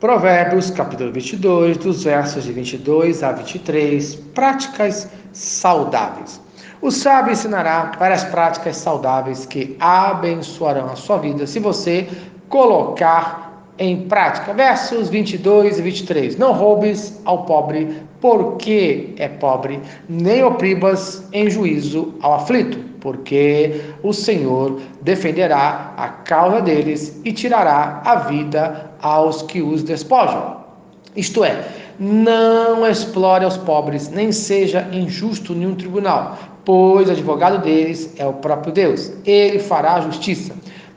Provérbios, capítulo 22, dos versos de 22 a 23, práticas saudáveis. O sábio ensinará várias práticas saudáveis que abençoarão a sua vida se você colocar em prática. Versos 22 e 23. Não roubes ao pobre, porque é pobre, nem opribas em juízo ao aflito, porque o Senhor defenderá a causa deles e tirará a vida aos que os despojam. Isto é, não explore os pobres, nem seja injusto em um tribunal, pois o advogado deles é o próprio Deus. Ele fará justiça.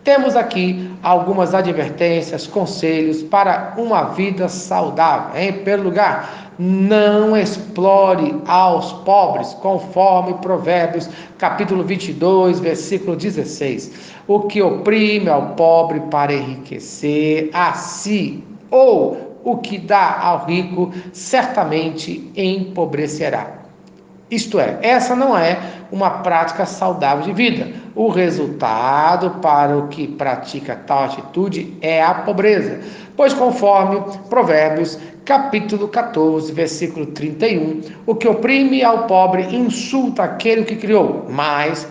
Temos aqui algumas advertências, conselhos para uma vida saudável. Em primeiro lugar, não explore aos pobres, conforme Provérbios, capítulo 22, versículo 16. O que oprime ao pobre para enriquecer a si, ou o que dá ao rico, certamente empobrecerá. Isto é, essa não é uma prática saudável de vida. O resultado para o que pratica tal atitude é a pobreza. Pois, conforme Provérbios, capítulo 14, versículo 31, o que oprime ao pobre insulta aquele que criou, mas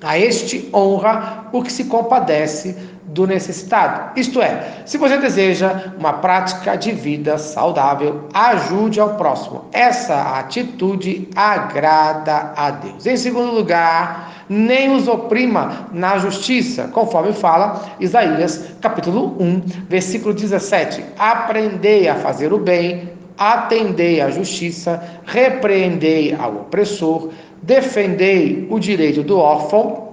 a este honra o que se compadece do necessitado. Isto é, se você deseja uma prática de vida saudável, ajude ao próximo. Essa atitude agrada a Deus. Em segundo lugar, nem os oprima na justiça, conforme fala Isaías, capítulo 1, versículo 17. Aprendei a fazer o bem, atendei à justiça, repreendei ao opressor, defendei o direito do órfão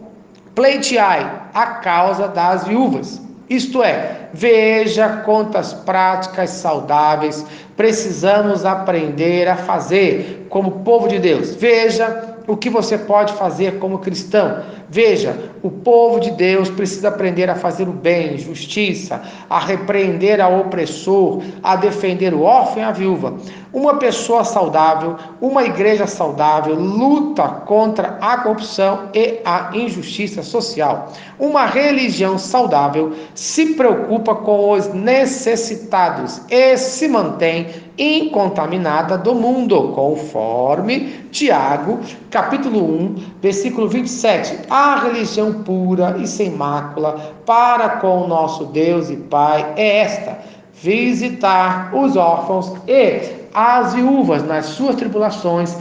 pleiteai a causa das viúvas. Isto é, veja quantas práticas saudáveis precisamos aprender a fazer como povo de Deus. Veja o que você pode fazer como cristão. Veja, o povo de Deus precisa aprender a fazer o bem, justiça, a repreender ao opressor, a defender o órfão e a viúva. Uma pessoa saudável, uma igreja saudável, luta contra a corrupção e a injustiça social. Uma religião saudável se preocupa com os necessitados e se mantém incontaminada do mundo, conforme Tiago, capítulo 1, versículo 27. A religião pura e sem mácula para com o nosso Deus e Pai é esta: visitar os órfãos e as viúvas nas suas tribulações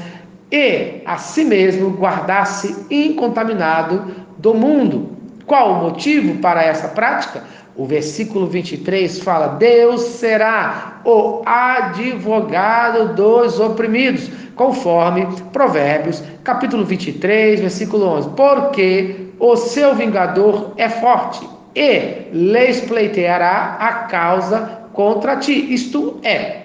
e a si mesmo guardar-se incontaminado do mundo. Qual o motivo para essa prática? O versículo 23 fala: Deus será o advogado dos oprimidos, conforme Provérbios, capítulo 23, versículo 11. Porque o seu vingador é forte e lhes pleiteará a causa contra ti. Isto é,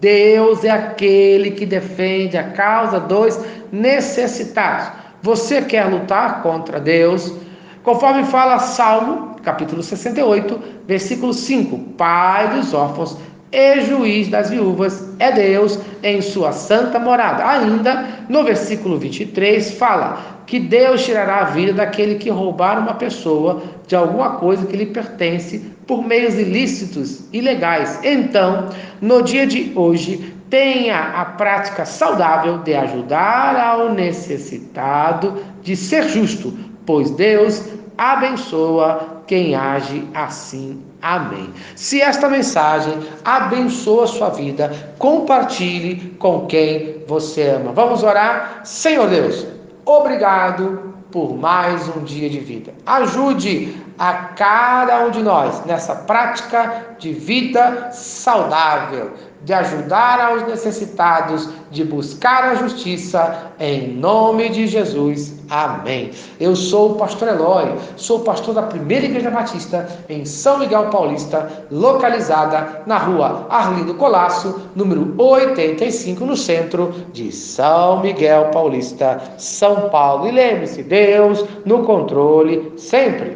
Deus é aquele que defende a causa dos necessitados. Você quer lutar contra Deus? Conforme fala Salmo, capítulo 68, versículo 5: Pai dos órfãos e juiz das viúvas é Deus em sua santa morada. Ainda no versículo 23 fala que Deus tirará a vida daquele que roubar uma pessoa de alguma coisa que lhe pertence por meios ilícitos, ilegais. Então, no dia de hoje, tenha a prática saudável de ajudar ao necessitado, de ser justo, pois Deus abençoa quem age assim. Amém. Se esta mensagem abençoa a sua vida, compartilhe com quem você ama. Vamos orar? Senhor Deus, obrigado por mais um dia de vida. Ajude a cada um de nós nessa prática de vida saudável, de ajudar aos necessitados, de buscar a justiça, em nome de Jesus. Amém. Eu sou o pastor Eloy, sou pastor da Primeira Igreja Batista em São Miguel Paulista, localizada na rua Arlindo Colasso, número 85, no centro de São Miguel Paulista, São Paulo. E lembre-se, Deus no controle sempre.